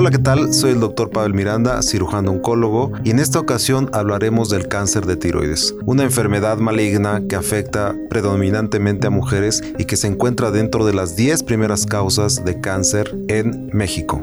Hola, ¿qué tal? Soy el doctor Pavel Miranda, cirujano oncólogo, y en esta ocasión hablaremos del cáncer de tiroides, una enfermedad maligna que afecta predominantemente a mujeres y que se encuentra dentro de las 10 primeras causas de cáncer en México.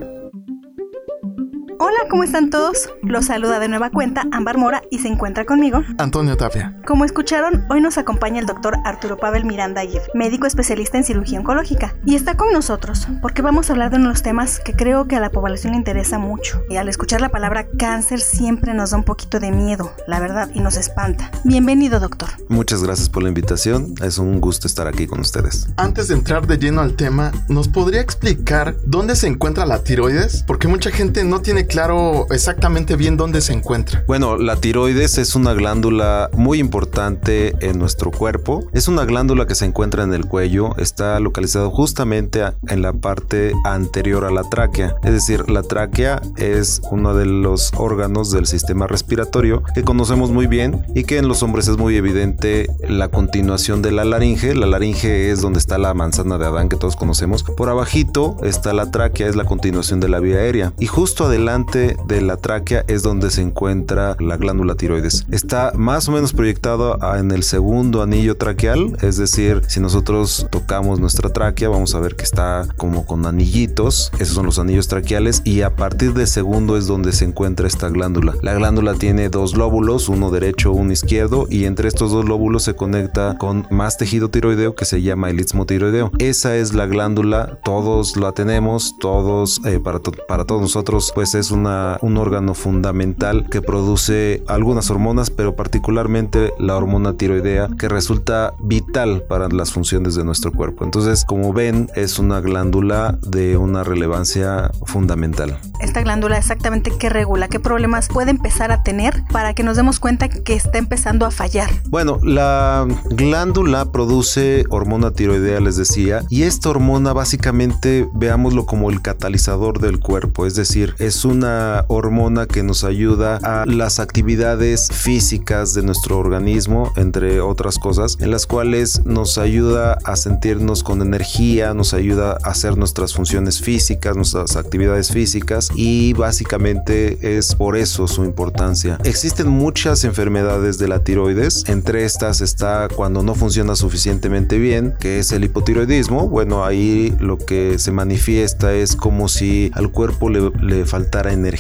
¿Cómo están todos? Los saluda de nueva cuenta Ámbar Mora y se encuentra conmigo Antonio Tapia. Como escucharon, hoy nos acompaña el doctor Arturo Pavel Miranda Aguirre, médico especialista en cirugía oncológica. Y está con nosotros porque vamos a hablar de unos temas que creo que a la población le interesa mucho. Y al escuchar la palabra cáncer siempre nos da un poquito de miedo, la verdad, y nos espanta. Bienvenido, doctor. Muchas gracias por la invitación, es un gusto estar aquí con ustedes. Antes de entrar de lleno al tema, ¿nos podría explicar dónde se encuentra la tiroides? Porque mucha gente no tiene claro exactamente bien dónde se encuentra. Bueno, la tiroides es una glándula muy importante en nuestro cuerpo. Es una glándula que se encuentra en el cuello, está localizado justamente en la parte anterior a la tráquea. Es decir, la tráquea es uno de los órganos del sistema respiratorio que conocemos muy bien y que en los hombres es muy evidente la continuación de la laringe. La laringe es donde está la manzana de Adán que todos conocemos. Por abajito está la tráquea, es la continuación de la vía aérea. Y justo adelante de la tráquea es donde se encuentra la glándula tiroides. Está más o menos proyectado en el segundo anillo traqueal, es decir, si nosotros tocamos nuestra tráquea vamos a ver que está como con anillitos, esos son los anillos traqueales y a partir del segundo es donde se encuentra esta glándula. La glándula tiene dos lóbulos, uno derecho, uno izquierdo y entre estos dos lóbulos se conecta con más tejido tiroideo que se llama el istmo tiroideo. Esa es la glándula, todos la tenemos, todos eh, para, para todos nosotros pues es una un órgano fundamental que produce algunas hormonas, pero particularmente la hormona tiroidea, que resulta vital para las funciones de nuestro cuerpo. Entonces, como ven, es una glándula de una relevancia fundamental. Esta glándula exactamente qué regula, qué problemas puede empezar a tener para que nos demos cuenta que está empezando a fallar. Bueno, la glándula produce hormona tiroidea, les decía, y esta hormona básicamente veámoslo como el catalizador del cuerpo, es decir, es una hormona que nos ayuda a las actividades físicas de nuestro organismo, entre otras cosas, en las cuales nos ayuda a sentirnos con energía, nos ayuda a hacer nuestras funciones físicas, nuestras actividades físicas y básicamente es por eso su importancia. Existen muchas enfermedades de la tiroides, entre estas está cuando no funciona suficientemente bien, que es el hipotiroidismo. Bueno, ahí lo que se manifiesta es como si al cuerpo le, le faltara energía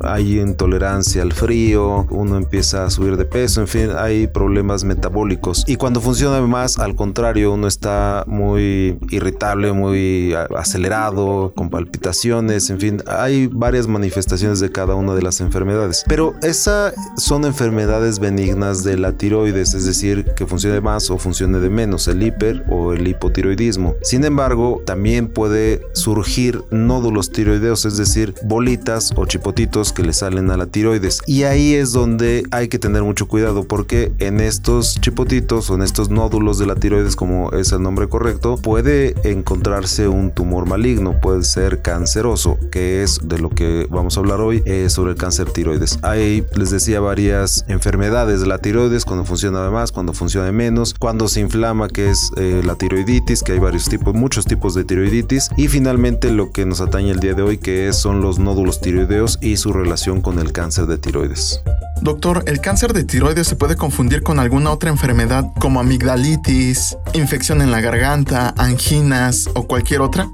hay intolerancia al frío, uno empieza a subir de peso, en fin, hay problemas metabólicos. Y cuando funciona más, al contrario, uno está muy irritable, muy acelerado, con palpitaciones, en fin, hay varias manifestaciones de cada una de las enfermedades. Pero esas son enfermedades benignas de la tiroides, es decir, que funcione más o funcione de menos, el hiper o el hipotiroidismo. Sin embargo, también puede surgir nódulos tiroideos, es decir, bolitas o chipotitos que le salen a la tiroides. Y ahí es donde hay que tener mucho cuidado porque en estos chipotitos o en estos nódulos de la tiroides, como es el nombre correcto, puede encontrarse un tumor maligno, puede ser canceroso, que es de lo que vamos a hablar hoy eh, sobre el cáncer tiroides. Hay, les decía, varias enfermedades de la tiroides, cuando funciona de más, cuando funciona de menos, cuando se inflama, que es eh, la tiroiditis, que hay varios tipos, muchos tipos de tiroiditis, y finalmente lo que nos atañe el día de hoy, que son los nódulos tiroides y su relación con el cáncer de tiroides. Doctor, ¿el cáncer de tiroides se puede confundir con alguna otra enfermedad como amigdalitis, infección en la garganta, anginas o cualquier otra?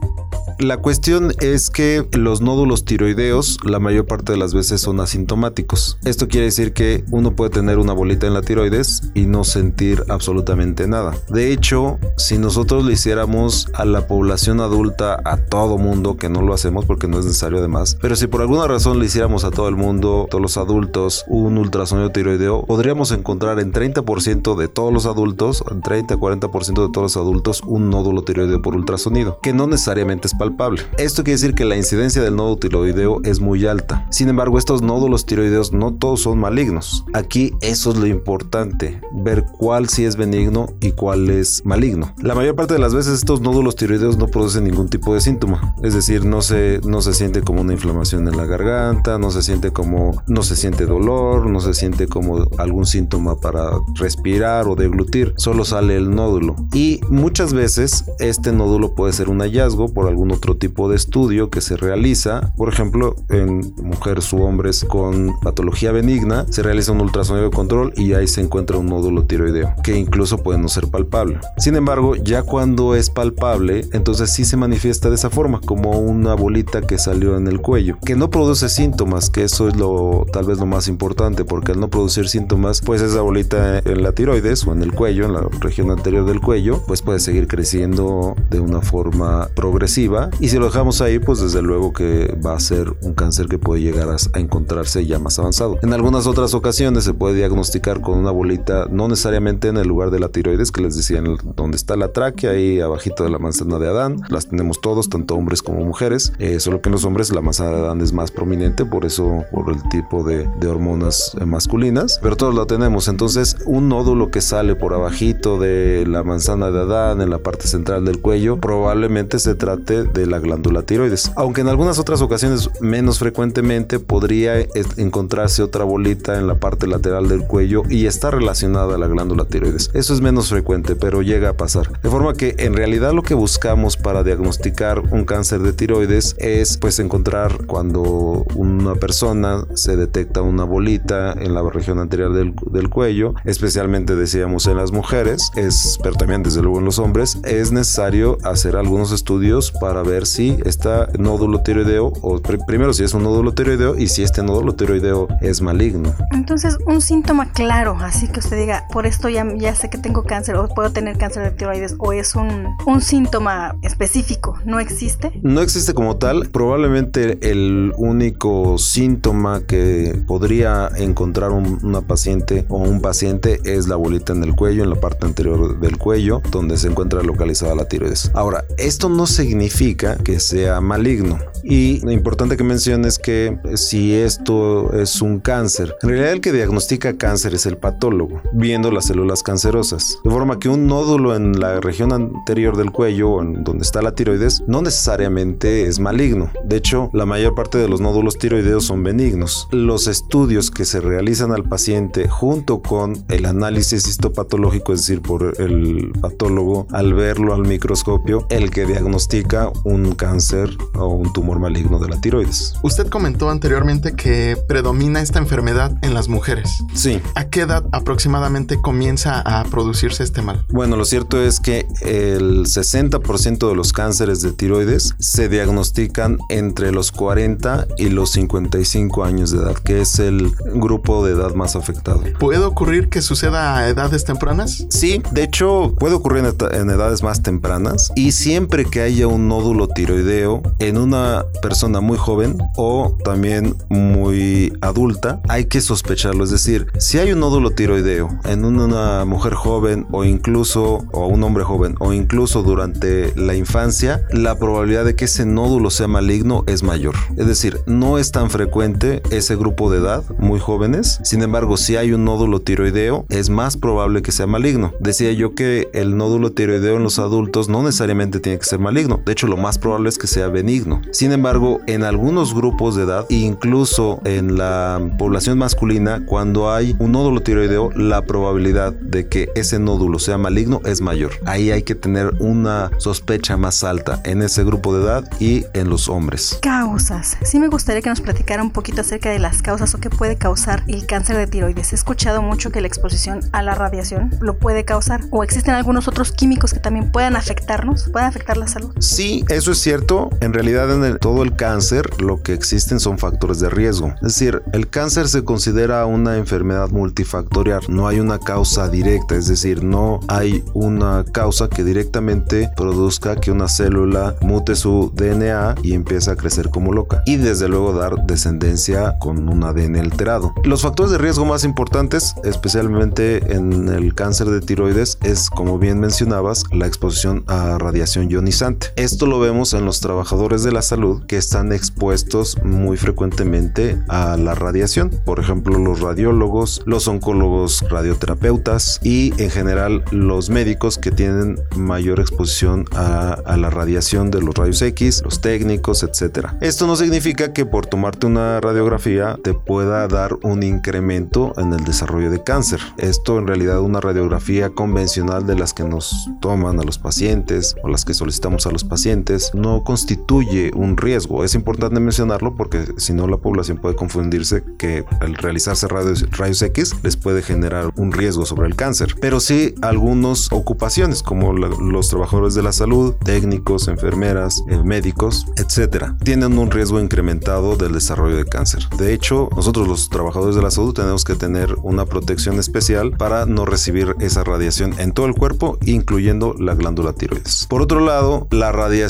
La cuestión es que los nódulos tiroideos la mayor parte de las veces son asintomáticos. Esto quiere decir que uno puede tener una bolita en la tiroides y no sentir absolutamente nada. De hecho, si nosotros le hiciéramos a la población adulta, a todo mundo, que no lo hacemos porque no es necesario además, pero si por alguna razón le hiciéramos a todo el mundo, todos los adultos, un ultrasonido tiroideo, podríamos encontrar en 30% de todos los adultos, en 30-40% de todos los adultos, un nódulo tiroideo por ultrasonido, que no necesariamente es palpable Esto quiere decir que la incidencia del nódulo tiroideo es muy alta. Sin embargo, estos nódulos tiroideos no todos son malignos. Aquí eso es lo importante, ver cuál sí es benigno y cuál es maligno. La mayor parte de las veces estos nódulos tiroideos no producen ningún tipo de síntoma, es decir, no se, no se siente como una inflamación en la garganta, no se siente como, no se siente dolor, no se siente como algún síntoma para respirar o deglutir, solo sale el nódulo. Y muchas veces este nódulo puede ser un hallazgo por algún otro tipo de estudio que se realiza, por ejemplo, en mujeres u hombres con patología benigna, se realiza un ultrasonido de control y ahí se encuentra un nódulo tiroideo, que incluso puede no ser palpable. Sin embargo, ya cuando es palpable, entonces sí se manifiesta de esa forma, como una bolita que salió en el cuello, que no produce síntomas, que eso es lo tal vez lo más importante, porque al no producir síntomas, pues esa bolita en la tiroides o en el cuello, en la región anterior del cuello, pues puede seguir creciendo de una forma progresiva y si lo dejamos ahí, pues desde luego que va a ser un cáncer que puede llegar a, encontrarse ya más avanzado. En algunas otras ocasiones se puede diagnosticar con una bolita, no necesariamente en el lugar de la tiroides, que les decía, donde está la tráquea, ahí abajito de la manzana de Adán, las tenemos todos, tanto hombres como mujeres, eh, solo que en los hombres la manzana de Adán es más prominente, por eso, por el tipo de, hormonas masculinas, pero todos la tenemos, entonces un nódulo que sale por abajito de la manzana de Adán, en la parte central del cuello, probablemente se trate de la glándula tiroides, aunque en algunas otras ocasiones menos frecuentemente podría encontrarse otra bolita en la parte lateral del cuello y está relacionada a la glándula tiroides. Eso es menos frecuente, pero llega a pasar. De forma que en realidad lo que buscamos para diagnosticar un cáncer de tiroides es pues encontrar cuando una persona se detecta una bolita en la región anterior del, cuello, especialmente decíamos en las mujeres, es, pero también desde luego en los hombres, es necesario hacer algunos estudios para ver si está nódulo tiroideo o primero si es un nódulo tiroideo y si este nódulo tiroideo es maligno. Entonces, un síntoma claro, así que usted diga, por esto ya, ya sé que tengo cáncer o puedo tener cáncer de tiroides o es un, un síntoma específico, ¿no existe? No existe como tal. Probablemente el único síntoma que podría encontrar una paciente o un paciente es la bolita en el cuello, en la parte anterior del cuello, donde se encuentra localizada la tiroides. Ahora, esto no significa que sea maligno. Y lo importante que menciones que si esto es un cáncer, en realidad el que diagnostica cáncer es el patólogo, viendo las células cancerosas. De forma que un nódulo en la región anterior del cuello, en donde está la tiroides, no necesariamente es maligno. De hecho, la mayor parte de los nódulos tiroideos son benignos. Los estudios que se realizan al paciente junto con el análisis histopatológico, es decir, por el patólogo, al verlo al microscopio, el que diagnostica un cáncer o un tumor maligno de la tiroides. Usted comentó anteriormente que predomina esta enfermedad en las mujeres. Sí. ¿A qué edad aproximadamente comienza a producirse este mal? Bueno, lo cierto es que el 60% de los cánceres de tiroides se diagnostican entre los 40 y los 55 años de edad, que es el grupo de edad más afectado. ¿Puede ocurrir que suceda a edades tempranas? Sí, de hecho puede ocurrir en edades más tempranas y siempre que haya un nódulo tiroideo en una persona muy joven o también muy adulta, hay que sospecharlo. Es decir, si hay un nódulo tiroideo en una mujer joven o incluso o un hombre joven o incluso durante la infancia, la probabilidad de que ese nódulo sea maligno es mayor. Es decir, no es tan frecuente ese grupo de edad, muy jóvenes. Sin embargo, si hay un nódulo tiroideo, es más probable que sea maligno. Decía yo que el nódulo tiroideo en los adultos no necesariamente tiene que ser maligno. De hecho, lo más probable es que sea benigno. Sin embargo, en algunos grupos de edad, incluso en la población masculina, cuando hay un nódulo tiroideo, la probabilidad de que ese nódulo sea maligno es mayor. Ahí hay que tener una sospecha más alta en ese grupo de edad y en los hombres. Causas. Sí me gustaría que nos platicara un poquito acerca de las causas o qué puede causar el cáncer de tiroides. He escuchado mucho que la exposición a la radiación lo puede causar o existen algunos otros químicos que también puedan afectarnos, pueden afectar la salud. Sí, eso es cierto. En realidad en todo el cáncer lo que existen son factores de riesgo. Es decir, el cáncer se considera una enfermedad multifactorial. No hay una causa directa, es decir, no hay una causa que directamente produzca que una célula mute su DNA y empiece a crecer como loca. Y desde luego dar descendencia con un ADN alterado. Los factores de riesgo más importantes, especialmente en el cáncer de tiroides, es, como bien mencionabas, la exposición a radiación ionizante. Esto lo vemos en los trabajadores de la salud que están expuestos muy frecuentemente a la radiación. Por ejemplo, los radiólogos, los oncólogos radioterapeutas y en general los médicos que tienen mayor exposición a, la radiación de los rayos X, los técnicos, etc. Esto no significa que por tomarte una radiografía te pueda dar un incremento en el desarrollo de cáncer. Esto en realidad una radiografía convencional de las que nos toman a los pacientes o las que solicitamos a los pacientes no constituye un riesgo. Es importante mencionarlo porque si no la población puede confundirse que al realizarse rayos, rayos X les puede generar un riesgo sobre el cáncer. Pero sí algunas ocupaciones como los trabajadores de la salud, técnicos, enfermeras, eh, médicos, etcétera, tienen un riesgo incrementado del desarrollo de cáncer. De hecho, nosotros los trabajadores de la salud tenemos que tener una protección especial para no recibir esa radiación en todo el cuerpo, incluyendo la glándula tiroides. Por otro lado, la radiación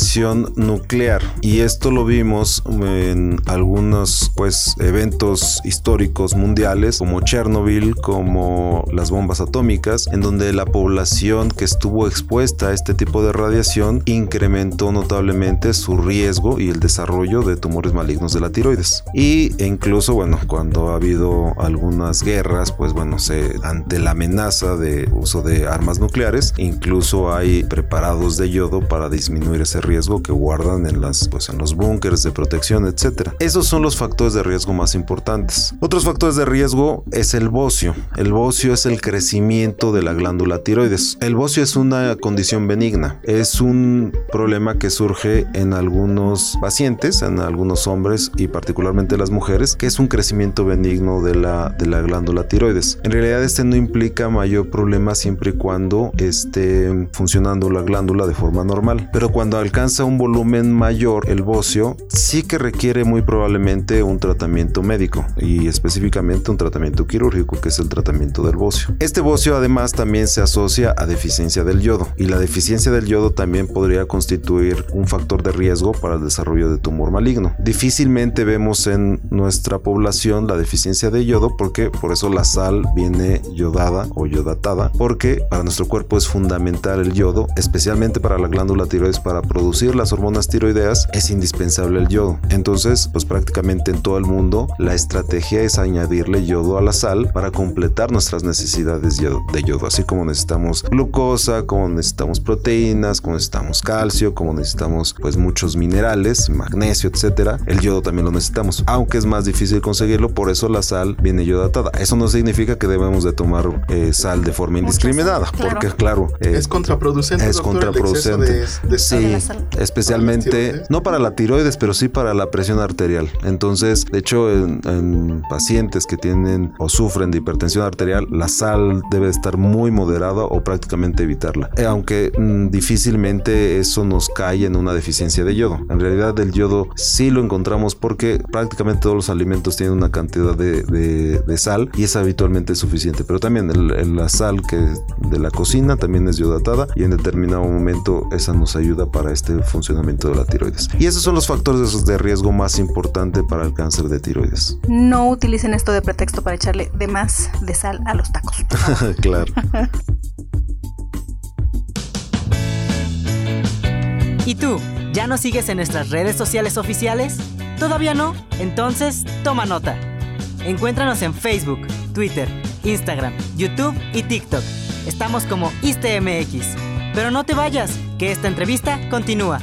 nuclear, y esto lo vimos en algunos pues eventos históricos mundiales como Chernobyl, como las bombas atómicas, en donde la población que estuvo expuesta a este tipo de radiación incrementó notablemente su riesgo y el desarrollo de tumores malignos de la tiroides. Y incluso, bueno, cuando ha habido algunas guerras, pues bueno, se, ante la amenaza de uso de armas nucleares, incluso hay preparados de yodo para disminuir ese riesgo que guardan en las pues en los búnkers de protección, etcétera. Esos son los factores de riesgo más importantes. Otros factores de riesgo es el bocio. El bocio es el crecimiento de la glándula tiroides. El bocio es una condición benigna. Es un problema que surge en algunos pacientes, en algunos hombres y particularmente las mujeres, que es un crecimiento benigno de la, de la glándula tiroides. En realidad este no implica mayor problema siempre y cuando esté funcionando la glándula de forma normal. Pero cuando alcanza un volumen mayor, el bocio sí que requiere muy probablemente un tratamiento médico y específicamente un tratamiento quirúrgico que es el tratamiento del bocio. Este bocio además también se asocia a deficiencia del yodo y la deficiencia del yodo también podría constituir un factor de riesgo para el desarrollo de tumor maligno. Difícilmente vemos en nuestra población la deficiencia de yodo porque por eso la sal viene yodada o yodatada porque para nuestro cuerpo es fundamental el yodo, especialmente para la glándula tiroides para producir las hormonas tiroideas es indispensable el yodo. Entonces, pues prácticamente en todo el mundo la estrategia es añadirle yodo a la sal para completar nuestras necesidades de yodo, así como necesitamos glucosa, como necesitamos proteínas, como necesitamos calcio, como necesitamos pues muchos minerales, magnesio, etcétera. El yodo también lo necesitamos, aunque es más difícil conseguirlo, por eso la sal viene yodatada. Eso no significa que debemos de tomar eh, sal de forma indiscriminada, Muchas, claro. porque claro, eh, es contraproducente. es doctor, contraproducente. exceso de- de sí, de la sal. Especialmente no para la tiroides, pero sí para la presión arterial. Entonces, de hecho, en, en pacientes que tienen o sufren de hipertensión arterial, la sal debe estar muy moderada o prácticamente evitarla. Eh, aunque mm, difícilmente eso nos cae en una deficiencia de yodo. En realidad, el yodo sí lo encontramos porque prácticamente todos los alimentos tienen una cantidad de, de- de sal y es habitualmente suficiente. Pero también el- el- la sal que de la cocina también es yodatada y en determinado momento esa nos ayuda para este funcionamiento de la tiroides. Y esos son los factores de riesgo más importante para el cáncer de tiroides. No utilicen esto de pretexto para echarle de más de sal a los tacos. claro. ¿Y tú? ¿Ya nos sigues en nuestras redes sociales oficiales? ¿Todavía no? Entonces, toma nota. Encuéntranos en Facebook, Twitter, Instagram, YouTube y TikTok. Estamos como ISTMX. Pero no te vayas, que esta entrevista continúa.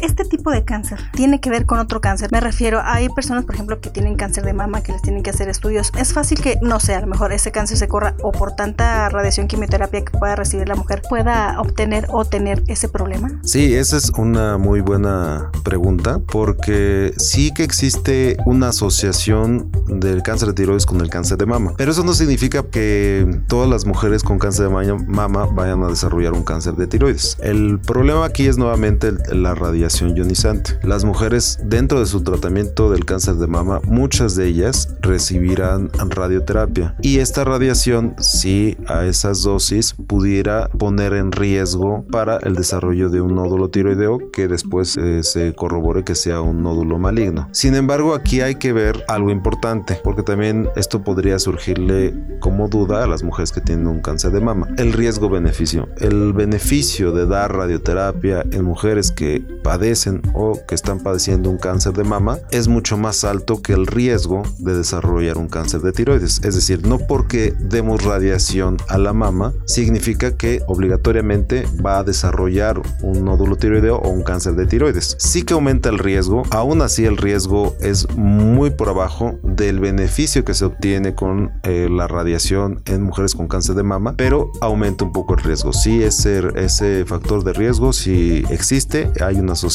Este tipo de cáncer tiene que ver con otro cáncer. Me refiero, hay personas, por ejemplo, que tienen cáncer de mama, que les tienen que hacer estudios. Es fácil que, no sé, a lo mejor ese cáncer se corra o por tanta radiación quimioterapia que pueda recibir la mujer, pueda obtener o tener ese problema. Sí, esa es una muy buena pregunta porque sí que existe una asociación del cáncer de tiroides con el cáncer de mama. Pero eso no significa que todas las mujeres con cáncer de ma- mama vayan a desarrollar un cáncer de tiroides. El problema aquí es nuevamente la radiación radiación ionizante. Las mujeres dentro de su tratamiento del cáncer de mama, muchas de ellas recibirán radioterapia y esta radiación, si a esas dosis, pudiera poner en riesgo para el desarrollo de un nódulo tiroideo que después eh, se corrobore que sea un nódulo maligno. Sin embargo, aquí hay que ver algo importante, porque también esto podría surgirle como duda a las mujeres que tienen un cáncer de mama. El riesgo-beneficio. El beneficio de dar radioterapia en mujeres que padecen o que están padeciendo un cáncer de mama es mucho más alto que el riesgo de desarrollar un cáncer de tiroides. Es decir, no porque demos radiación a la mama significa que obligatoriamente va a desarrollar un nódulo tiroideo o un cáncer de tiroides. Sí que aumenta el riesgo, aún así el riesgo es muy por abajo del beneficio que se obtiene con eh, la radiación en mujeres con cáncer de mama, pero aumenta un poco el riesgo. Sí, ese, ese factor de riesgo si existe, hay una asociación,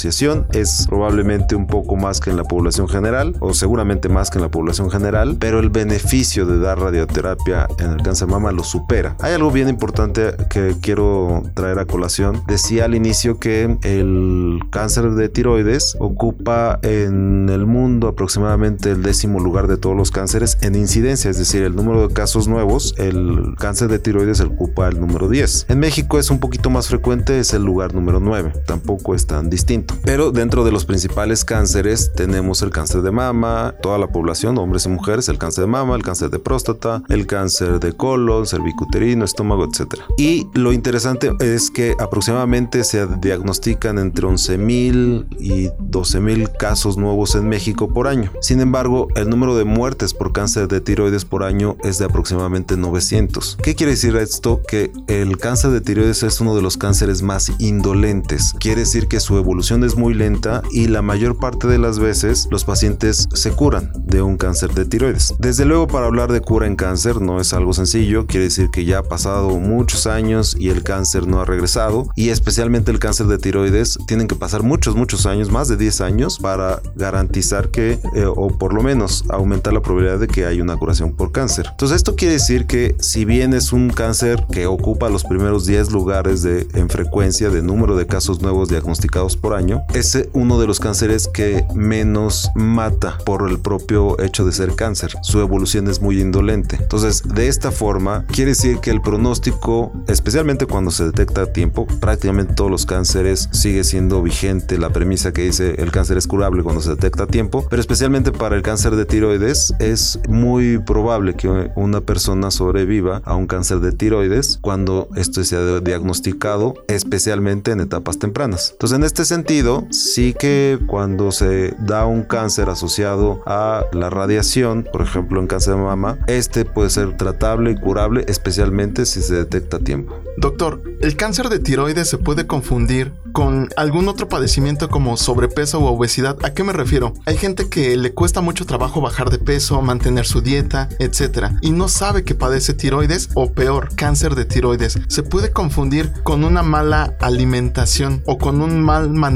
es probablemente un poco más que en la población general, o seguramente más que en la población general, pero el beneficio de dar radioterapia en el cáncer mama lo supera. Hay algo bien importante que quiero traer a colación. Decía al inicio que el cáncer de tiroides ocupa en el mundo aproximadamente el décimo lugar de todos los cánceres en incidencia, es decir, el número de casos nuevos, el cáncer de tiroides ocupa el número 10. En México es un poquito más frecuente, es el lugar número 9, tampoco es tan distinto. Pero dentro de los principales cánceres tenemos el cáncer de mama, toda la población, hombres y mujeres, el cáncer de mama, el cáncer de próstata, el cáncer de colon, cervicuterino, estómago, etc. Y lo interesante es que aproximadamente se diagnostican entre 11.000 y 12.000 casos nuevos en México por año. Sin embargo, el número de muertes por cáncer de tiroides por año es de aproximadamente 900. ¿Qué quiere decir esto? Que el cáncer de tiroides es uno de los cánceres más indolentes. Quiere decir que su evolución es muy lenta y la mayor parte de las veces los pacientes se curan de un cáncer de tiroides. Desde luego para hablar de cura en cáncer no es algo sencillo, quiere decir que ya ha pasado muchos años y el cáncer no ha regresado y especialmente el cáncer de tiroides tienen que pasar muchos muchos años, más de 10 años para garantizar que eh, o por lo menos aumentar la probabilidad de que haya una curación por cáncer. Entonces esto quiere decir que si bien es un cáncer que ocupa los primeros 10 lugares de, en frecuencia de número de casos nuevos diagnosticados por año, es uno de los cánceres que menos mata por el propio hecho de ser cáncer. Su evolución es muy indolente. Entonces, de esta forma, quiere decir que el pronóstico, especialmente cuando se detecta a tiempo, prácticamente todos los cánceres sigue siendo vigente la premisa que dice el cáncer es curable cuando se detecta a tiempo, pero especialmente para el cáncer de tiroides es muy probable que una persona sobreviva a un cáncer de tiroides cuando esto sea diagnosticado, especialmente en etapas tempranas. Entonces, en este sentido, sí que cuando se da un cáncer asociado a la radiación, por ejemplo en cáncer de mama, este puede ser tratable y curable, especialmente si se detecta a tiempo. Doctor, ¿el cáncer de tiroides se puede confundir con algún otro padecimiento como sobrepeso o obesidad? ¿A qué me refiero? Hay gente que le cuesta mucho trabajo bajar de peso, mantener su dieta, etc. Y no sabe que padece tiroides o peor, cáncer de tiroides. ¿Se puede confundir con una mala alimentación o con un mal manejo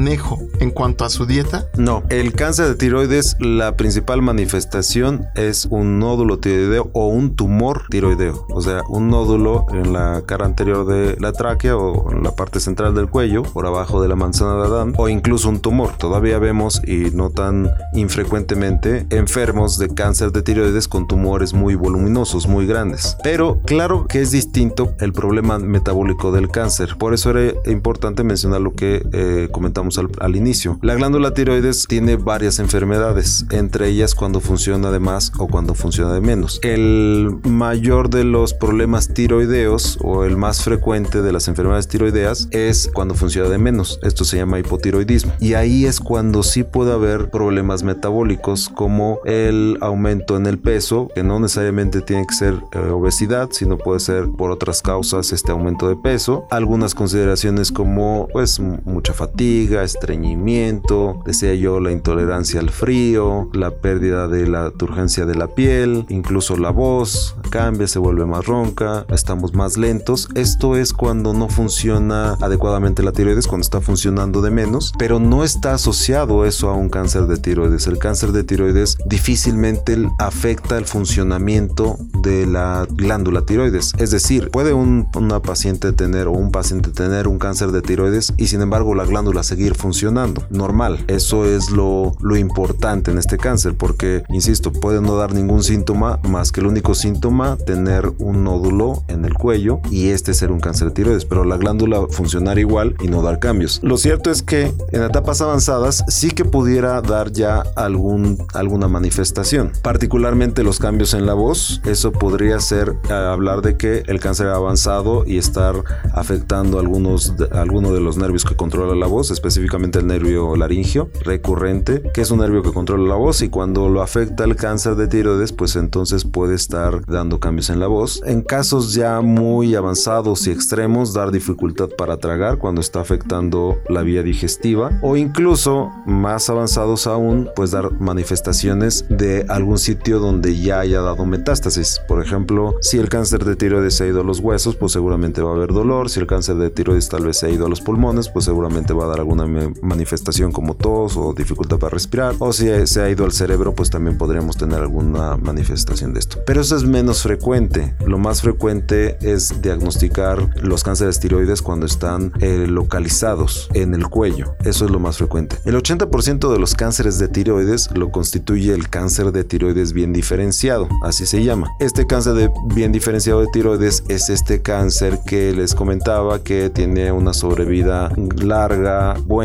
en cuanto a su dieta? No, el cáncer de tiroides, la principal manifestación es un nódulo tiroideo o un tumor tiroideo. O sea, un nódulo en la cara anterior de la tráquea o en la parte central del cuello, por abajo de la manzana de Adán, o incluso un tumor. Todavía vemos y no tan infrecuentemente enfermos de cáncer de tiroides con tumores muy voluminosos, muy grandes. Pero claro que es distinto el problema metabólico del cáncer. Por eso era importante mencionar lo que eh, comentamos al, inicio. La glándula tiroides tiene varias enfermedades, entre ellas cuando funciona de más o cuando funciona de menos. El mayor de los problemas tiroideos o el más frecuente de las enfermedades tiroideas es cuando funciona de menos. Esto se llama hipotiroidismo. Y ahí es cuando sí puede haber problemas metabólicos como el aumento en el peso, que no necesariamente tiene que ser eh, obesidad, sino puede ser por otras causas este aumento de peso. Algunas consideraciones como pues mucha fatiga, estreñimiento, decía yo la intolerancia al frío, la pérdida de la turgencia de la piel, incluso la voz cambia, se vuelve más ronca, estamos más lentos. Esto es cuando no funciona adecuadamente la tiroides, cuando está funcionando de menos, pero no está asociado eso a un cáncer de tiroides. El cáncer de tiroides difícilmente afecta el funcionamiento de la glándula tiroides. Es decir, puede una paciente tener o un paciente tener un cáncer de tiroides y sin embargo la glándula seguir funcionando normal. Eso es lo, lo importante en este cáncer, porque, insisto, puede no dar ningún síntoma más que el único síntoma tener un nódulo en el cuello y este ser un cáncer de tiroides, pero la glándula funcionar igual y no dar cambios. Lo cierto es que en etapas avanzadas sí que pudiera dar ya algún, alguna manifestación, particularmente los cambios en la voz. Eso podría ser eh, hablar de que el cáncer ha avanzado y estar afectando algunos de, alguno de los nervios que controla la voz, el nervio laringio recurrente, que es un nervio que controla la voz y cuando lo afecta el cáncer de tiroides, pues entonces puede estar dando cambios en la voz. En casos ya muy avanzados y extremos, dar dificultad para tragar cuando está afectando la vía digestiva o incluso más avanzados aún, pues dar manifestaciones de algún sitio donde ya haya dado metástasis. Por ejemplo, si el cáncer de tiroides se ha ido a los huesos, pues seguramente va a haber dolor. Si el cáncer de tiroides tal vez se ha ido a los pulmones, pues seguramente va a dar alguna manifestación como tos o dificultad para respirar. O si se ha ido al cerebro, pues también podríamos tener alguna manifestación de esto. Pero eso es menos frecuente. Lo más frecuente es diagnosticar los cánceres tiroides cuando están eh, localizados en el cuello. Eso es lo más frecuente. El 80% de los cánceres de tiroides lo constituye el cáncer de tiroides bien diferenciado, así se llama. Este cáncer de bien diferenciado de tiroides es este cáncer que les comentaba que tiene una sobrevida larga, buena,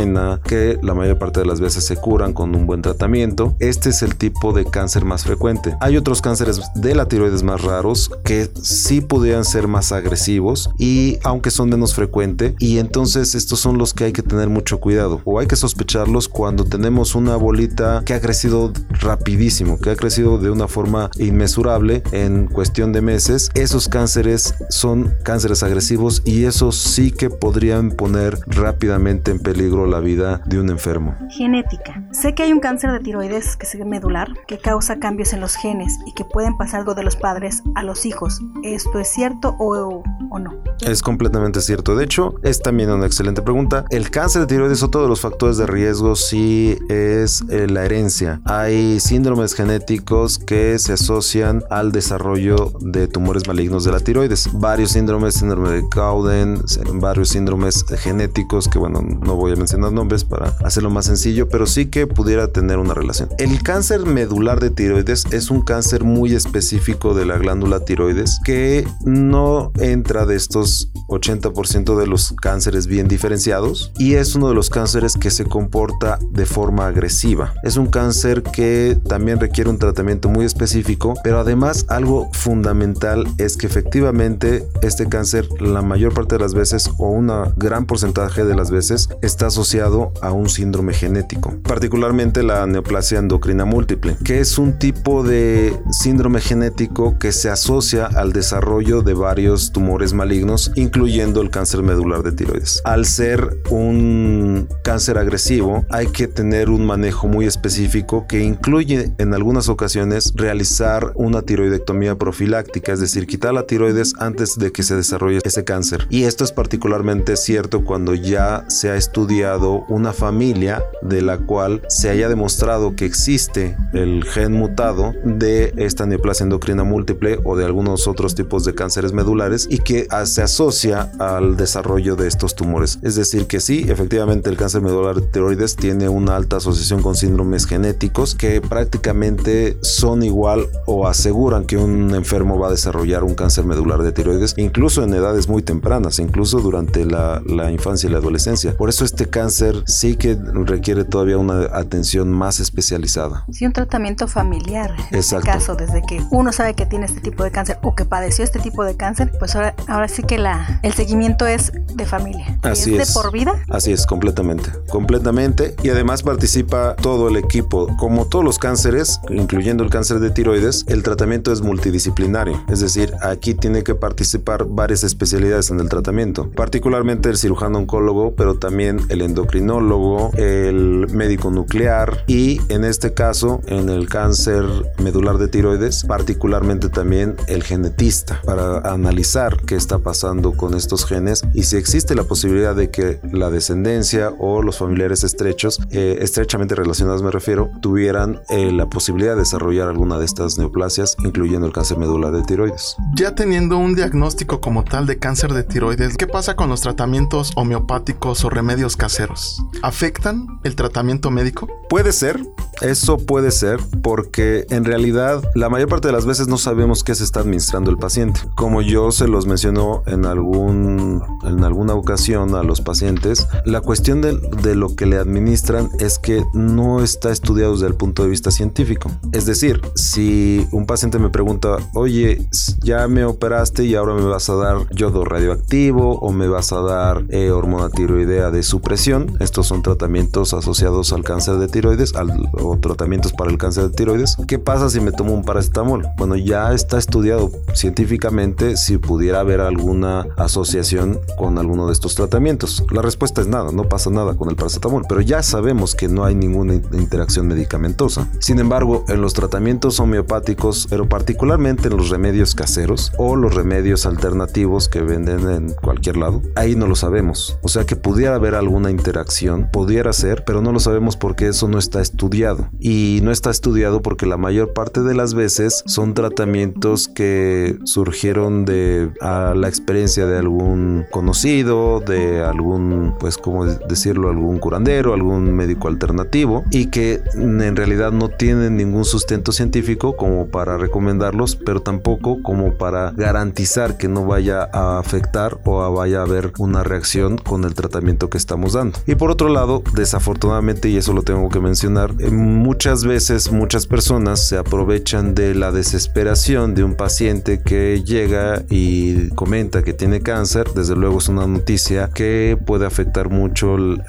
que la mayor parte de las veces se curan con un buen tratamiento. Este es el tipo de cáncer más frecuente. Hay otros cánceres de la tiroides más raros que sí pudieran ser más agresivos y aunque son menos frecuentes y entonces estos son los que hay que tener mucho cuidado o hay que sospecharlos cuando tenemos una bolita que ha crecido rapidísimo, que ha crecido de una forma inmesurable en cuestión de meses. Esos cánceres son cánceres agresivos y esos sí que podrían poner rápidamente en peligro la vida de un enfermo. Genética. Sé que hay un cáncer de tiroides que es medular que causa cambios en los genes y que pueden pasar algo de los padres a los hijos. ¿Esto es cierto o, o no? Es completamente cierto. De hecho, es también una excelente pregunta. El cáncer de tiroides, otro de los factores de riesgo, sí es eh, la herencia. Hay síndromes genéticos que se asocian al desarrollo de tumores malignos de la tiroides. Varios síndromes, síndrome de Cowden, varios síndromes genéticos que, bueno, no voy a mencionar nombres para hacerlo más sencillo, pero sí que pudiera tener una relación. El cáncer medular de tiroides es un cáncer muy específico de la glándula tiroides que no entra de estos 80% de los cánceres bien diferenciados y es uno de los cánceres que se comporta de forma agresiva. Es un cáncer que también requiere un tratamiento muy específico, pero además algo fundamental es que efectivamente este cáncer la mayor parte de las veces o un gran porcentaje de las veces está asociado a un síndrome genético, particularmente la neoplasia endocrina múltiple, que es un tipo de síndrome genético que se asocia al desarrollo de varios tumores malignos, incluyendo el cáncer medular de tiroides. Al ser un cáncer agresivo, hay que tener un manejo muy específico que incluye en algunas ocasiones realizar una tiroidectomía profiláctica, es decir, quitar la tiroides antes de que se desarrolle ese cáncer. Y esto es particularmente cierto cuando ya se ha estudiado una familia de la cual se haya demostrado que existe el gen mutado de esta neoplasia endocrina múltiple o de algunos otros tipos de cánceres medulares y que se asocia al desarrollo de estos tumores. Es decir, que sí, efectivamente el cáncer medular de tiroides tiene una alta asociación con síndromes genéticos que prácticamente son igual o aseguran que un enfermo va a desarrollar un cáncer medular de tiroides, incluso en edades muy tempranas, incluso durante la, la infancia y la adolescencia. Por eso este cáncer sí que requiere todavía una atención más especializada. Sí, un tratamiento familiar. En este caso, desde que uno sabe que tiene este tipo de cáncer o que padeció este tipo de cáncer, pues ahora, ahora sí que la, el seguimiento es de familia. Así es. ¿De por vida? Así es, completamente. Completamente. Y además participa todo el equipo. Como todos los cánceres, incluyendo el cáncer de tiroides, el tratamiento es multidisciplinario. Es decir, aquí tiene que participar varias especialidades en el tratamiento. Particularmente el cirujano oncólogo, pero también el endocrinólogo, el médico nuclear y en este caso, en el cáncer medular de tiroides, particularmente también el genetista para analizar qué está pasando con estos genes y si existe la posibilidad de que la descendencia o los familiares estrechos, eh, estrechamente relacionados me refiero, tuvieran eh, la posibilidad de desarrollar alguna de estas neoplasias, incluyendo el cáncer medular de tiroides. Ya teniendo un diagnóstico como tal de cáncer de tiroides, ¿qué pasa con los tratamientos homeopáticos o remedios caseros? ¿Afectan el tratamiento médico? Puede ser, eso puede ser, porque en realidad la mayor parte de las veces no sabemos qué se está administrando el paciente. Como yo se los mencionó en, algún, en alguna ocasión a los pacientes, la cuestión de, de lo que le administran es que no está estudiado desde el punto de vista científico. Es decir, si un paciente me pregunta, oye, ya me operaste y ahora me vas a dar yodo radioactivo o me vas a dar eh, hormona tiroidea de supresión, estos son tratamientos asociados al cáncer de tiroides o tratamientos para el cáncer de tiroides, ¿qué pasa si me tomo un paracetamol? Bueno, ya está estudiado científicamente si pudiera haber alguna asociación con alguno de estos tratamientos. La respuesta es nada, no pasa nada con el paracetamol, pero ya sabemos que no hay ninguna interacción medicamentosa. Sin embargo, en los tratamientos homeopáticos, pero particularmente en los remedios caseros o los remedios alternativos que venden en cualquier lado, ahí no lo sabemos. O sea que pudiera haber alguna interacción, pudiera ser, pero no lo sabemos porque eso no está estudiado. Y no está estudiado porque la mayor parte de las veces son tratamientos que surgieron de la experiencia de algún conocido, de algún, pues, como decirlo, algún curandero, algún médico alternativo y que en realidad no tienen ningún sustento científico como para recomendarlos, pero tampoco como para garantizar que no vaya a afectar o vaya a haber una reacción con el tratamiento que estamos dando. Y por otro lado, desafortunadamente, y eso lo tengo que mencionar, eh, muchas veces muchas personas se aprovechan de la desesperación de un paciente que llega y comenta que tiene cáncer. Desde luego es una noticia que puede afectar mucho el,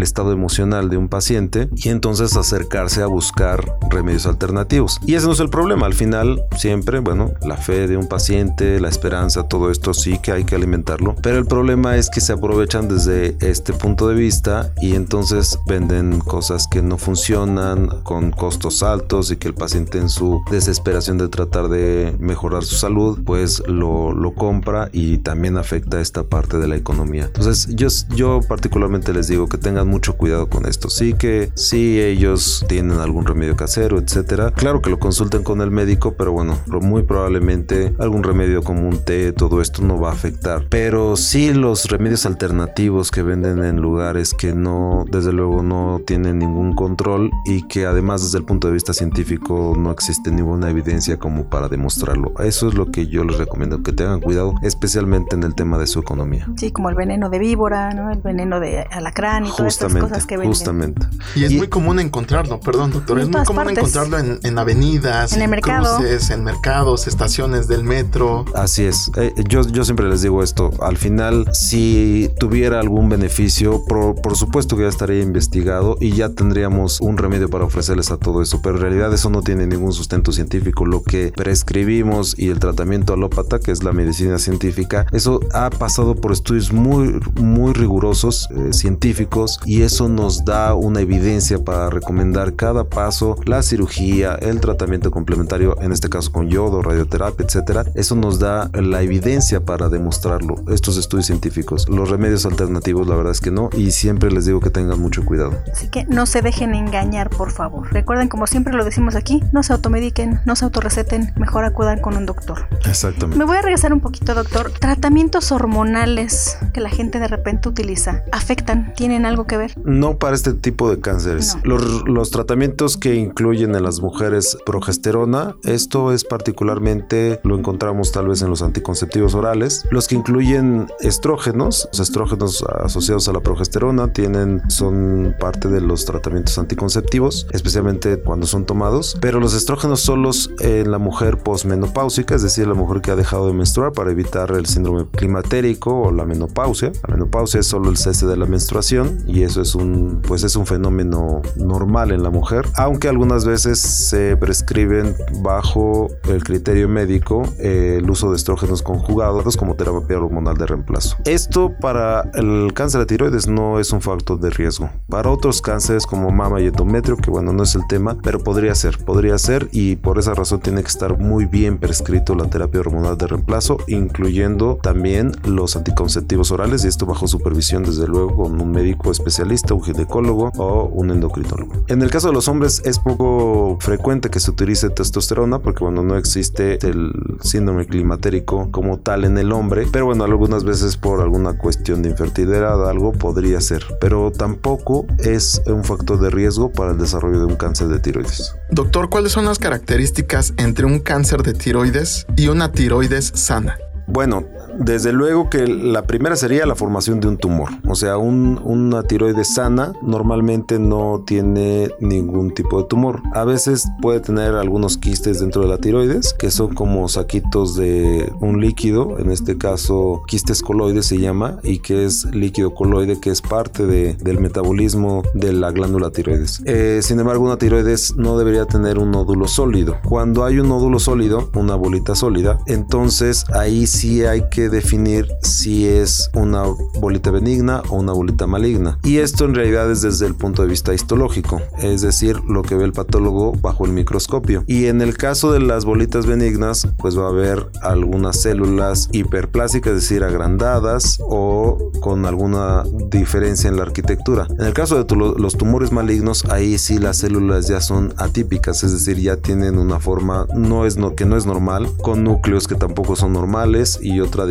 estado emocional de un paciente y entonces acercarse a buscar remedios alternativos. Y ese no es el problema. Al final, siempre, bueno, la fe de un paciente, la esperanza, todo esto sí que hay que alimentarlo. Pero el problema es que se aprovechan desde este punto de vista y entonces venden cosas que no funcionan con costos altos y que el paciente en su desesperación de tratar de mejorar su salud, pues lo, lo compra y también afecta esta parte de la economía. Entonces yo, yo particularmente les digo que tengan mucho cuidado con esto. Sí que si ellos tienen algún remedio casero, etcétera, claro que lo consulten con el médico, pero bueno, muy probablemente algún remedio como un té, todo esto no va a afectar. Pero sí los remedios alternativos que venden en lugares que no, desde luego no tienen ningún control y que además desde el punto de vista científico no existe ninguna evidencia como para demostrarlo. Eso es lo que yo les recomiendo, que tengan cuidado, especialmente en el tema de su economía. Sí, como el veneno de víbora, ¿no? El veneno de alacrán y todas estas cosas que venden. Justamente. Y es muy común encontrarlo, perdón doctor, es muy común encontrarlo en, avenidas, en, cruces, en mercados, estaciones del metro. Así es, eh, yo, yo siempre les digo esto, al final si tuviera algún beneficio, por, supuesto que ya estaría investigado y ya tendríamos un remedio para ofrecerles a todo eso, pero en realidad eso no tiene ningún sustento científico. Lo que prescribimos y el tratamiento alópata, que es la medicina científica, eso ha pasado por estudios muy, muy rigurosos, eh, científicos, y eso nos da una evidencia para recomendar cada paso, la cirugía, el tratamiento complementario, en este caso con yodo, radioterapia, etcétera. Eso nos da la evidencia para demostrarlo, estos estudios científicos. Los remedios alternativos, la verdad es que no, y siempre les digo que tengan mucho cuidado. Así que no se dejen engañar, por favor. Recuerden, como siempre lo decimos aquí, no se automediquen, no se autorreceten, mejor acudan con un doctor. Exactamente. Me voy a regresar un poquito, doctor. Tratamientos hormonales que la gente de repente utiliza, ¿afectan? ¿Tienen algo que ver? No para este tipo de cánceres. Los, los tratamientos que incluyen en las mujeres progesterona, esto es particularmente, lo encontramos tal vez en los anticonceptivos orales. Los que incluyen estrógenos, los estrógenos asociados a la progesterona tienen, son parte de los tratamientos anticonceptivos, especialmente cuando son tomados. Pero los estrógenos solos en la mujer posmenopáusica, es decir, la mujer que ha dejado de menstruar para evitar el síndrome climatérico o la menopausia. La menopausia es solo el cese de la menstruación y eso es un, pues es un fenómeno normal en la mujer, aunque algunas veces se prescriben bajo el criterio médico eh, el uso de estrógenos conjugados como terapia hormonal de reemplazo. Esto para el cáncer de no es un factor de riesgo. Para otros cánceres como mama y endometrio, que bueno, no es el tema, pero podría ser, podría ser y por esa razón tiene que estar muy bien prescrito la terapia hormonal de reemplazo, incluyendo también los anticonceptivos orales y esto bajo supervisión desde luego con un médico especialista, un ginecólogo o un endocrinólogo. En el caso de los hombres es poco frecuente que se utilice testosterona porque bueno, no existe el síndrome climatérico como tal en el hombre, pero bueno, algunas veces por alguna cuestión de infertilidad algo podría ser, pero tampoco es un factor de riesgo para el desarrollo de un cáncer de tiroides. Doctor, ¿cuáles son las características entre un cáncer de tiroides y una tiroides sana? Bueno, desde luego que la primera sería la formación de un tumor. O sea, una tiroides sana normalmente no tiene ningún tipo de tumor. A veces puede tener algunos quistes dentro de la tiroides, que son como saquitos de un líquido, en este caso quistes coloides se llama, y que es líquido coloide, que es parte del metabolismo de la glándula tiroides. Eh, sin embargo, una tiroides no debería tener un nódulo sólido. Cuando hay un nódulo sólido, una bolita sólida, entonces ahí sí hay que definir si es una bolita benigna o una bolita maligna. Y esto en realidad es desde el punto de vista histológico, es decir, lo que ve el patólogo bajo el microscopio. Y en el caso de las bolitas benignas, pues va a haber algunas células hiperplásicas, es decir, agrandadas o con alguna diferencia en la arquitectura. En el caso de los tumores malignos, ahí sí las células ya son atípicas, es decir, ya tienen una forma no es que no es normal, con núcleos que tampoco son normales y otra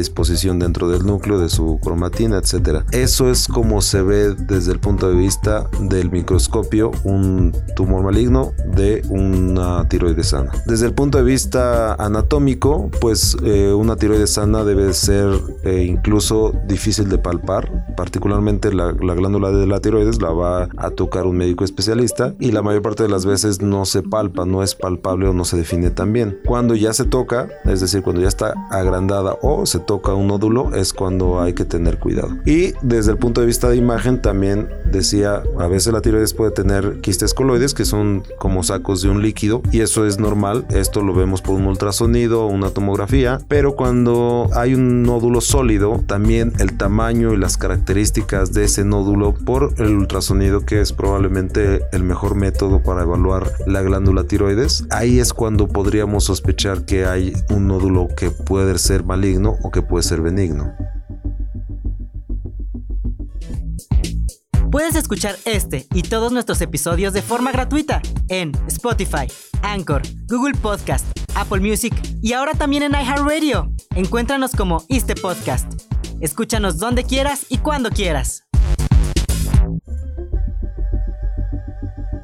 dentro del núcleo de su cromatina, etcétera. Eso es como se ve desde el punto de vista del microscopio un tumor maligno de una tiroides sana. Desde el punto de vista anatómico, pues eh, una tiroides sana debe ser eh, incluso difícil de palpar, particularmente la, la glándula de la tiroides la va a tocar un médico especialista y la mayor parte de las veces no se palpa, no es palpable o no se define tan bien. Cuando ya se toca, es decir, cuando ya está agrandada o se toca un nódulo es cuando hay que tener cuidado. Y desde el punto de vista de imagen también decía, a veces la tiroides puede tener quistes coloides que son como sacos de un líquido y eso es normal, esto lo vemos por un ultrasonido o una tomografía, pero cuando hay un nódulo sólido, también el tamaño y las características de ese nódulo por el ultrasonido que es probablemente el mejor método para evaluar la glándula tiroides, ahí es cuando podríamos sospechar que hay un nódulo que puede ser maligno o que puede ser benigno. Puedes escuchar este y todos nuestros episodios de forma gratuita en Spotify, Anchor, Google Podcast, Apple Music y ahora también en iHeartRadio. Encuéntranos como este podcast. Escúchanos donde quieras y cuando quieras.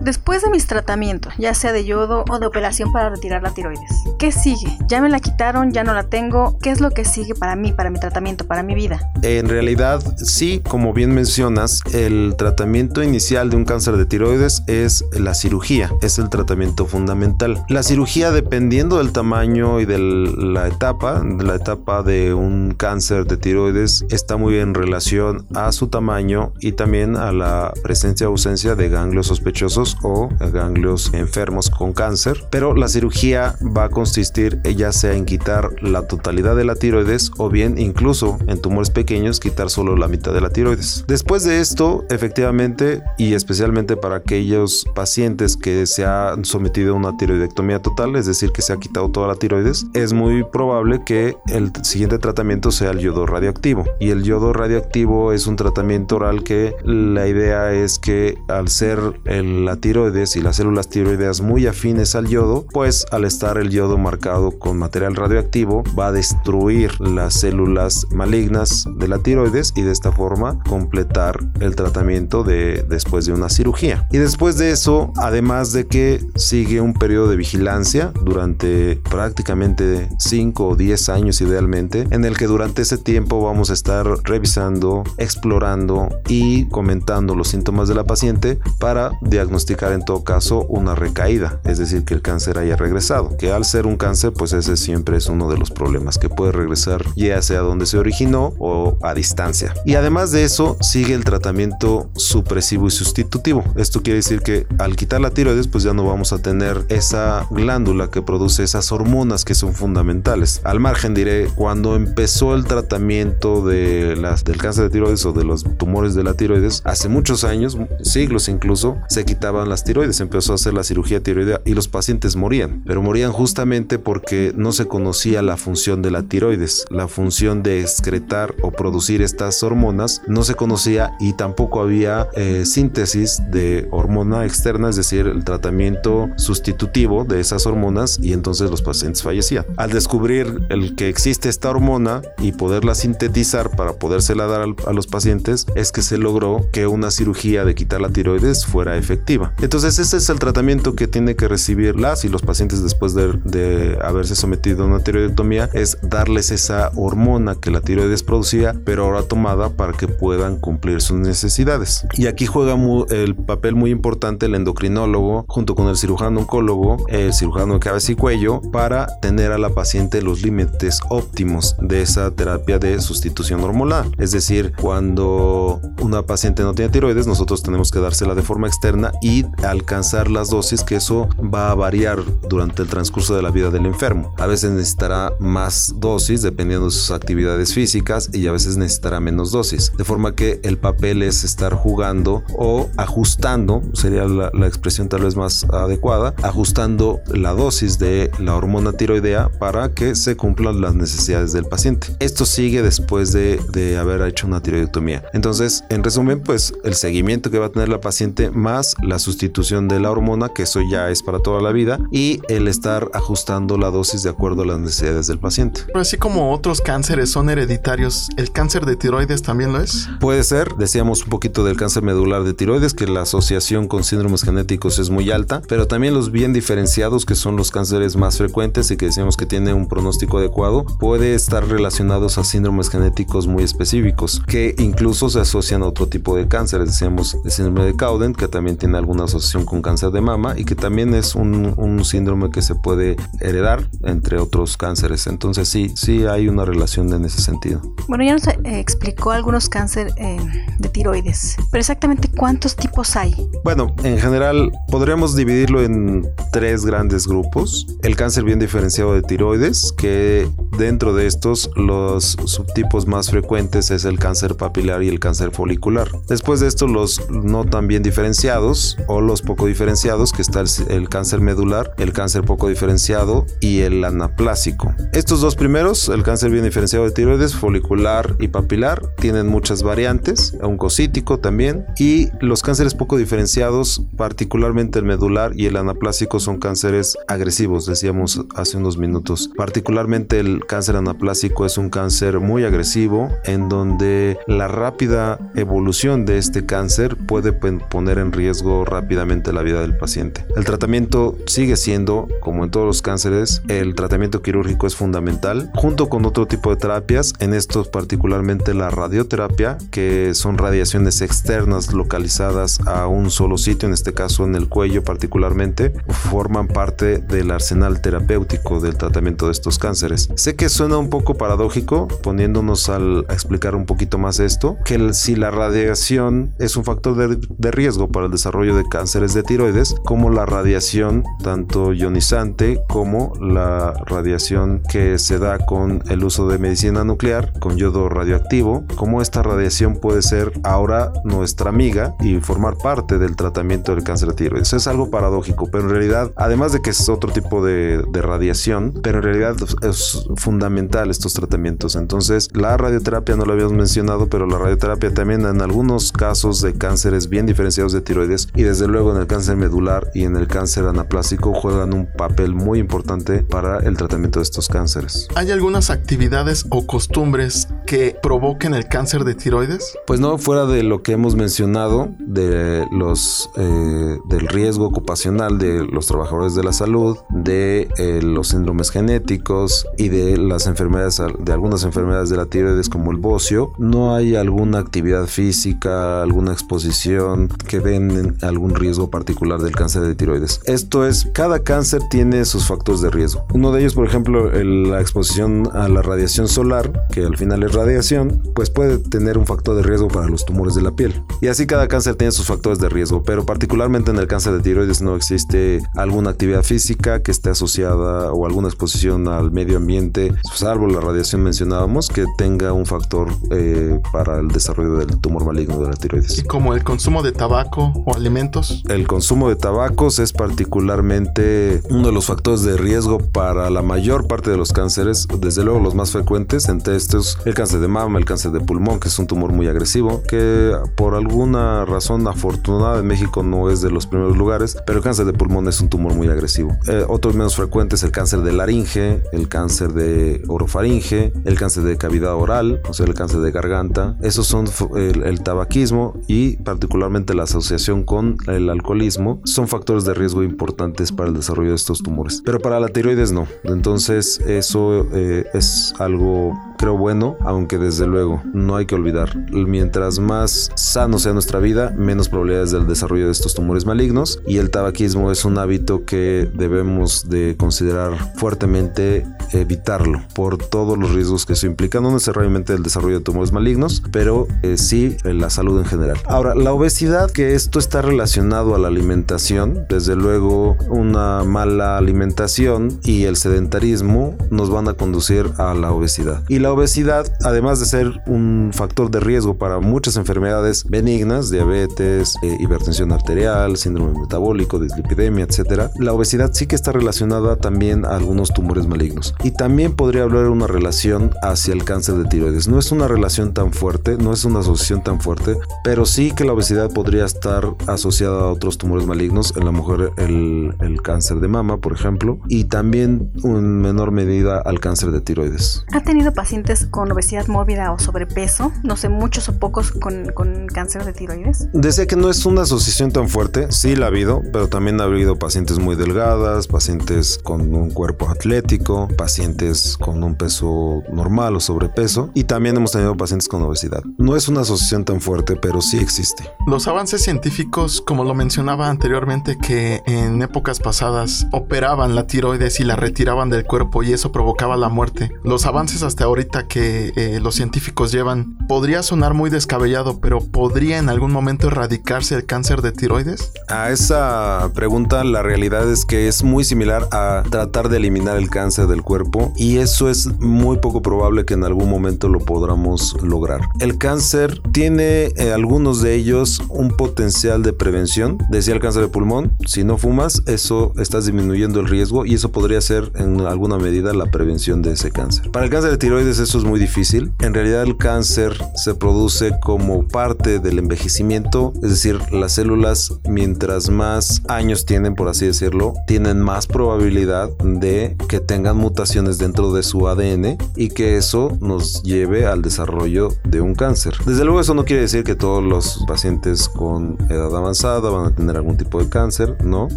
Después de mis tratamientos, ya sea de yodo o de operación para retirar la tiroides, ¿qué sigue? ¿Ya me la quitaron? ¿Ya no la tengo? ¿Qué es lo que sigue para mí, para mi tratamiento, para mi vida? En realidad, sí, como bien mencionas, el tratamiento inicial de un cáncer de tiroides es la cirugía, es el tratamiento fundamental. La cirugía, dependiendo del tamaño y de la etapa, de la etapa de un cáncer de tiroides, está muy en relación a su tamaño y también a la presencia o ausencia de ganglios sospechosos o ganglios enfermos con cáncer, pero la cirugía va a consistir ya sea en quitar la totalidad de la tiroides o bien incluso en tumores pequeños quitar solo la mitad de la tiroides. Después de esto, efectivamente, y especialmente para aquellos pacientes que se han sometido a una tiroidectomía total, es decir, que se ha quitado toda la tiroides, es muy probable que el siguiente tratamiento sea el yodo radioactivo. Y el yodo radioactivo es un tratamiento oral que la idea es que al ser el, la tiroides y las células tiroideas muy afines al yodo, pues al estar el yodo marcado con material radioactivo va a destruir las células malignas de la tiroides y de esta forma completar el tratamiento de después de una cirugía. Y después de eso, además de que sigue un periodo de vigilancia durante prácticamente 5 o 10 años idealmente, en el que durante ese tiempo vamos a estar revisando, explorando y comentando los síntomas de la paciente para diagnosticar en todo caso una recaída, es decir, que el cáncer haya regresado, que al ser un cáncer, pues ese siempre es uno de los problemas, que puede regresar ya sea donde se originó o a distancia. Y además de eso, sigue el tratamiento supresivo y sustitutivo. Esto quiere decir que al quitar la tiroides, pues ya no vamos a tener esa glándula que produce esas hormonas que son fundamentales. Al margen diré, cuando empezó el tratamiento de las, del cáncer de tiroides o de los tumores de la tiroides, hace muchos años, siglos incluso, se quitaba las tiroides, empezó a hacer la cirugía tiroidea y los pacientes morían, pero morían justamente porque no se conocía la función de la tiroides, la función de excretar o producir estas hormonas no se conocía y tampoco había eh, síntesis de hormona externa, es decir, el tratamiento sustitutivo de esas hormonas y entonces los pacientes fallecían. Al descubrir el que existe esta hormona y poderla sintetizar para podérsela dar a los pacientes, es que se logró que una cirugía de quitar la tiroides fuera efectiva. Entonces ese es el tratamiento que tiene que recibir las y los pacientes después de, haberse sometido a una tiroidectomía, es darles esa hormona que la tiroides producía, pero ahora tomada para que puedan cumplir sus necesidades. Y aquí juega el papel muy importante el endocrinólogo junto con el cirujano oncólogo, el cirujano de cabeza y cuello, para tener a la paciente los límites óptimos de esa terapia de sustitución hormonal. Es decir, cuando una paciente no tiene tiroides, nosotros tenemos que dársela de forma externa y alcanzar las dosis que eso va a variar durante el transcurso de la vida del enfermo. A veces necesitará más dosis dependiendo de sus actividades físicas y a veces necesitará menos dosis. De forma que el papel es estar jugando o ajustando, sería la, expresión tal vez más adecuada, ajustando la dosis de la hormona tiroidea para que se cumplan las necesidades del paciente. Esto sigue después de, haber hecho una tiroidectomía. Entonces, en resumen, pues el seguimiento que va a tener la paciente más la sustitución de la hormona, que eso ya es para toda la vida, y el estar ajustando la dosis de acuerdo a las necesidades del paciente. Así como otros cánceres son hereditarios, ¿el cáncer de tiroides también lo es? Puede ser, decíamos un poquito del cáncer medular de tiroides, que la asociación con síndromes genéticos es muy alta, pero también los bien diferenciados, que son los cánceres más frecuentes y que decíamos que tiene un pronóstico adecuado, puede estar relacionados a síndromes genéticos muy específicos, que incluso se asocian a otro tipo de cánceres, decíamos el síndrome de Cowden, que también tiene alguna asociación con cáncer de mama y que también es un, un síndrome que se puede heredar, entre otros cánceres. Entonces sí, sí hay una relación en ese sentido. Bueno, ya nos eh, explicó algunos cánceres eh, de tiroides, pero exactamente cuántos tipos hay. Bueno, en general podríamos dividirlo en tres grandes grupos. El cáncer bien diferenciado de tiroides, que dentro de estos los subtipos más frecuentes es el cáncer papilar y el cáncer folicular. Después de esto los no tan bien diferenciados o los poco diferenciados, que está el, cáncer medular, el cáncer poco diferenciado y el anaplásico. Estos dos primeros, el cáncer bien diferenciado de tiroides, folicular y papilar, tienen muchas variantes, oncocítico también, y los cánceres poco diferenciados, particularmente el medular y el anaplásico, son cánceres agresivos, decíamos hace unos minutos. Particularmente el cáncer anaplásico es un cáncer muy agresivo, en donde la rápida evolución de este cáncer puede poner en riesgo rápidamente la vida del paciente. El tratamiento sigue siendo, como en todos los cánceres, el tratamiento quirúrgico es fundamental, junto con otro tipo de terapias, en estos particularmente la radioterapia, que son radiaciones externas localizadas a un solo sitio, en este caso en el cuello particularmente, forman parte del arsenal terapéutico del tratamiento de estos cánceres. Sé que suena un poco paradójico, poniéndonos al, a explicar un poquito más esto, que si la radiación es un factor de, de riesgo para el desarrollo de cánceres de tiroides, como la radiación tanto ionizante como la radiación que se da con el uso de medicina nuclear, con yodo radioactivo, como esta radiación puede ser ahora nuestra amiga y formar parte del tratamiento del cáncer de tiroides. Es algo paradójico, pero en realidad, además de que es otro tipo de, de radiación, pero en realidad es fundamental estos tratamientos. Entonces, la radioterapia no lo habíamos mencionado, pero la radioterapia también en algunos casos de cánceres bien diferenciados de tiroides y desde luego en el cáncer medular y en el cáncer anaplásico juegan un papel muy importante para el tratamiento de estos cánceres. ¿Hay algunas actividades o costumbres que provoquen el cáncer de tiroides? Pues no, fuera de lo que hemos mencionado, de los eh, del riesgo ocupacional de los trabajadores de la salud, de eh, los síndromes genéticos y de las enfermedades, de algunas enfermedades de la tiroides como el bocio, no hay alguna actividad física, alguna exposición que den algún riesgo particular del cáncer de tiroides. Esto es, cada cáncer tiene sus factores de riesgo. Uno de ellos, por ejemplo, el, la exposición a la radiación solar, que al final es radiación, pues puede tener un factor de riesgo para los tumores de la piel. Y así cada cáncer tiene sus factores de riesgo, pero particularmente en el cáncer de tiroides no existe alguna actividad física que esté asociada o alguna exposición al medio ambiente, salvo la radiación mencionábamos, que tenga un factor eh, para el desarrollo del tumor maligno de la tiroides. ¿Y como el consumo de tabaco o alimentos? El consumo de tabacos es particularmente uno de los factores de riesgo para la mayor parte de los cánceres, desde luego los más frecuentes, entre estos el cáncer de mama, el cáncer de pulmón, que es un tumor muy agresivo, que por alguna razón afortunada en México no es de los primeros lugares, pero el cáncer de pulmón es un tumor muy agresivo. Eh, otros menos frecuentes, el cáncer de laringe, el cáncer de orofaringe, el cáncer de cavidad oral, o sea, el cáncer de garganta. Esos son el, el tabaquismo y particularmente la asociación con el alcoholismo son factores de riesgo importantes para el desarrollo de estos tumores. Pero para la tiroides no. Entonces eso eh, es algo creo bueno, aunque desde luego no hay que olvidar, mientras más sano sea nuestra vida, menos probabilidades del desarrollo de estos tumores malignos y el tabaquismo es un hábito que debemos de considerar fuertemente evitarlo por todos los riesgos que eso implica, no necesariamente el desarrollo de tumores malignos, pero eh, sí la salud en general. Ahora, la obesidad, que esto está relacionado a la alimentación, desde luego una mala alimentación y el sedentarismo nos van a conducir a la obesidad. Y la obesidad, además de ser un factor de riesgo para muchas enfermedades benignas, diabetes, eh, hipertensión arterial, síndrome metabólico, dislipidemia, etc., la obesidad sí que está relacionada también a algunos tumores malignos. Y también podría hablar de una relación hacia el cáncer de tiroides. No es una relación tan fuerte, no es una asociación tan fuerte, pero sí que la obesidad podría estar asociada a otros tumores malignos, en la mujer el, el cáncer de mama, por ejemplo, y también en menor medida al cáncer de tiroides. ¿Ha tenido pacientes con obesidad mórbida o sobrepeso, no sé, muchos o pocos con, con cáncer de tiroides? Desde que no es una asociación tan fuerte, sí la ha habido, pero también ha habido pacientes muy delgadas, pacientes con un cuerpo atlético, pacientes con un peso normal o sobrepeso, y también hemos tenido pacientes con obesidad. No es una asociación tan fuerte, pero sí existe. Los avances científicos, como lo mencionaba anteriormente, que en épocas pasadas operaban la tiroides y la retiraban del cuerpo y eso provocaba la muerte. Los avances hasta ahorita que eh, los científicos llevan podría sonar muy descabellado, pero ¿podría en algún momento erradicarse el cáncer de tiroides? A esa pregunta la realidad es que es muy similar a tratar de eliminar el cáncer del cuerpo y eso es muy poco probable que en algún momento lo podamos lograr. El cáncer tiene eh, algunos de ellos un potencial de prevención. Decía el cáncer de pulmón, si no fumas, eso estás disminuyendo el riesgo y eso podría ser en alguna medida la prevención de ese cáncer. Para el cáncer de tiroides eso es muy difícil. En realidad el cáncer se produce como parte del envejecimiento, es decir, las células mientras más años tienen, por así decirlo, tienen más probabilidad de que tengan mutaciones dentro de su ADN y que eso nos lleve al desarrollo de un cáncer. Desde luego eso no quiere decir que todos los pacientes con edad avanzada van a tener algún tipo de cáncer, ¿no?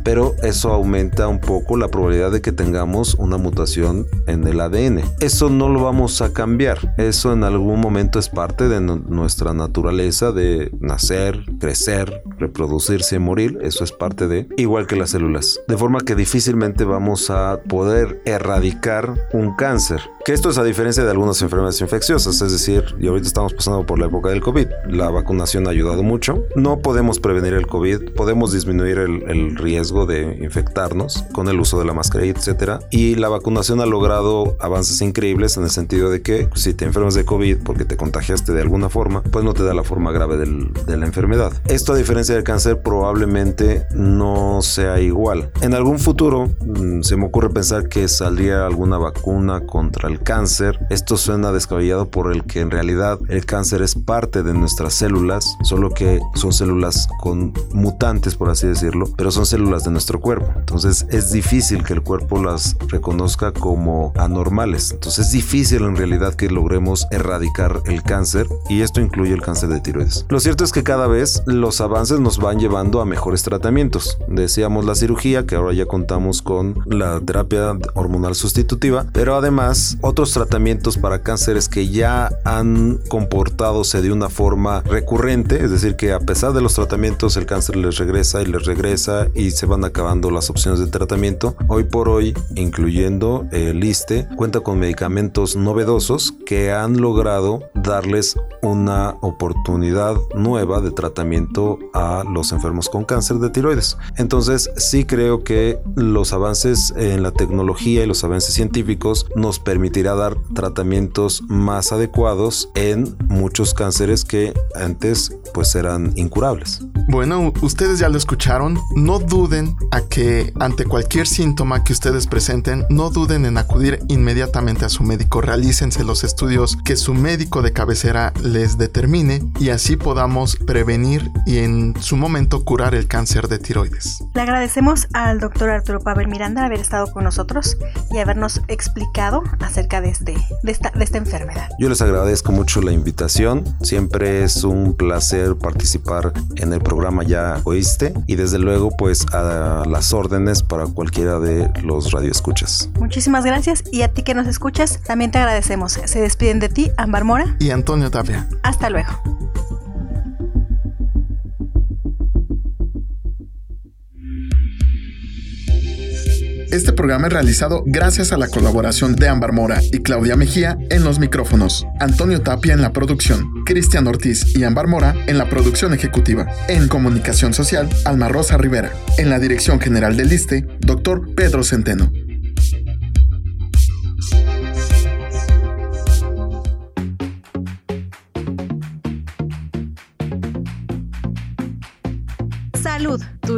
Pero eso aumenta un poco la probabilidad de que tengamos una mutación en el ADN. Eso no lo vamos a cambiar. Eso en algún momento es parte de nuestra naturaleza de nacer, crecer, reproducirse y morir. Eso es parte de, igual que las células. De forma que difícilmente vamos a poder erradicar un cáncer. Que esto es a diferencia de algunas enfermedades infecciosas, es decir, y ahorita estamos pasando por la época del COVID. La vacunación ha ayudado mucho. No podemos prevenir el COVID, podemos disminuir el, el riesgo de infectarnos con el uso de la mascarilla, etc. Y la vacunación ha logrado avances increíbles en el sentido de que si te enfermas de COVID porque te contagiaste de alguna forma, pues no te da la forma grave del, de la enfermedad. Esto a diferencia del cáncer probablemente no sea igual. En algún futuro mm, se me ocurre pensar que saldría alguna vacuna contra el cáncer. Esto suena descabellado por el que en realidad el cáncer es parte de nuestras células, solo que son células con mutantes por así decirlo, pero son células de nuestro cuerpo. Entonces es difícil que el cuerpo las reconozca como anormales. Entonces es difícil en realidad que logremos erradicar el cáncer y esto incluye el cáncer de tiroides. Lo cierto es que cada vez los avances nos van llevando a mejores tratamientos. Decíamos la cirugía, que ahora ya contamos con la terapia hormonal sustitutiva pero además otros tratamientos para cánceres que ya han comportadose de una forma recurrente, es decir, que a pesar de los tratamientos el cáncer les regresa y les regresa y se van acabando las opciones de tratamiento. Hoy por hoy, incluyendo el ISTE, cuenta con medicamentos novedosos que han logrado darles una oportunidad nueva de tratamiento a los enfermos con cáncer de tiroides. Entonces, sí creo que los avances en la tecnología y los avances científicos nos permitirá dar tratamientos más adecuados en muchos cánceres que antes pues eran incurables. Bueno, ustedes ya lo escucharon. No duden a que ante cualquier síntoma que ustedes presenten, no duden en acudir inmediatamente a su médico. Realícense los estudios que su médico de cabecera les determine y así podamos prevenir y en su momento curar el cáncer de tiroides. Le agradecemos al doctor Arturo Pavel Miranda haber estado con nosotros y habernos explicado acerca de, este, de, esta, de esta enfermedad. Yo les agradezco mucho la invitación. Siempre es un placer participar en el programa Ya Oíste y desde luego pues a las órdenes para cualquiera de los radioescuchas. Muchísimas gracias y a ti que nos escuchas también te agradecemos. Se despiden de ti Ámbar Mora y Antonio Tapia. Hasta luego. Este programa es realizado gracias a la colaboración de Ámbar Mora y Claudia Mejía en los micrófonos, Antonio Tapia en la producción, Cristian Ortiz y Ámbar Mora en la producción ejecutiva. En comunicación social, Alma Rosa Rivera. En la dirección general del ISTE, doctor Pedro Centeno.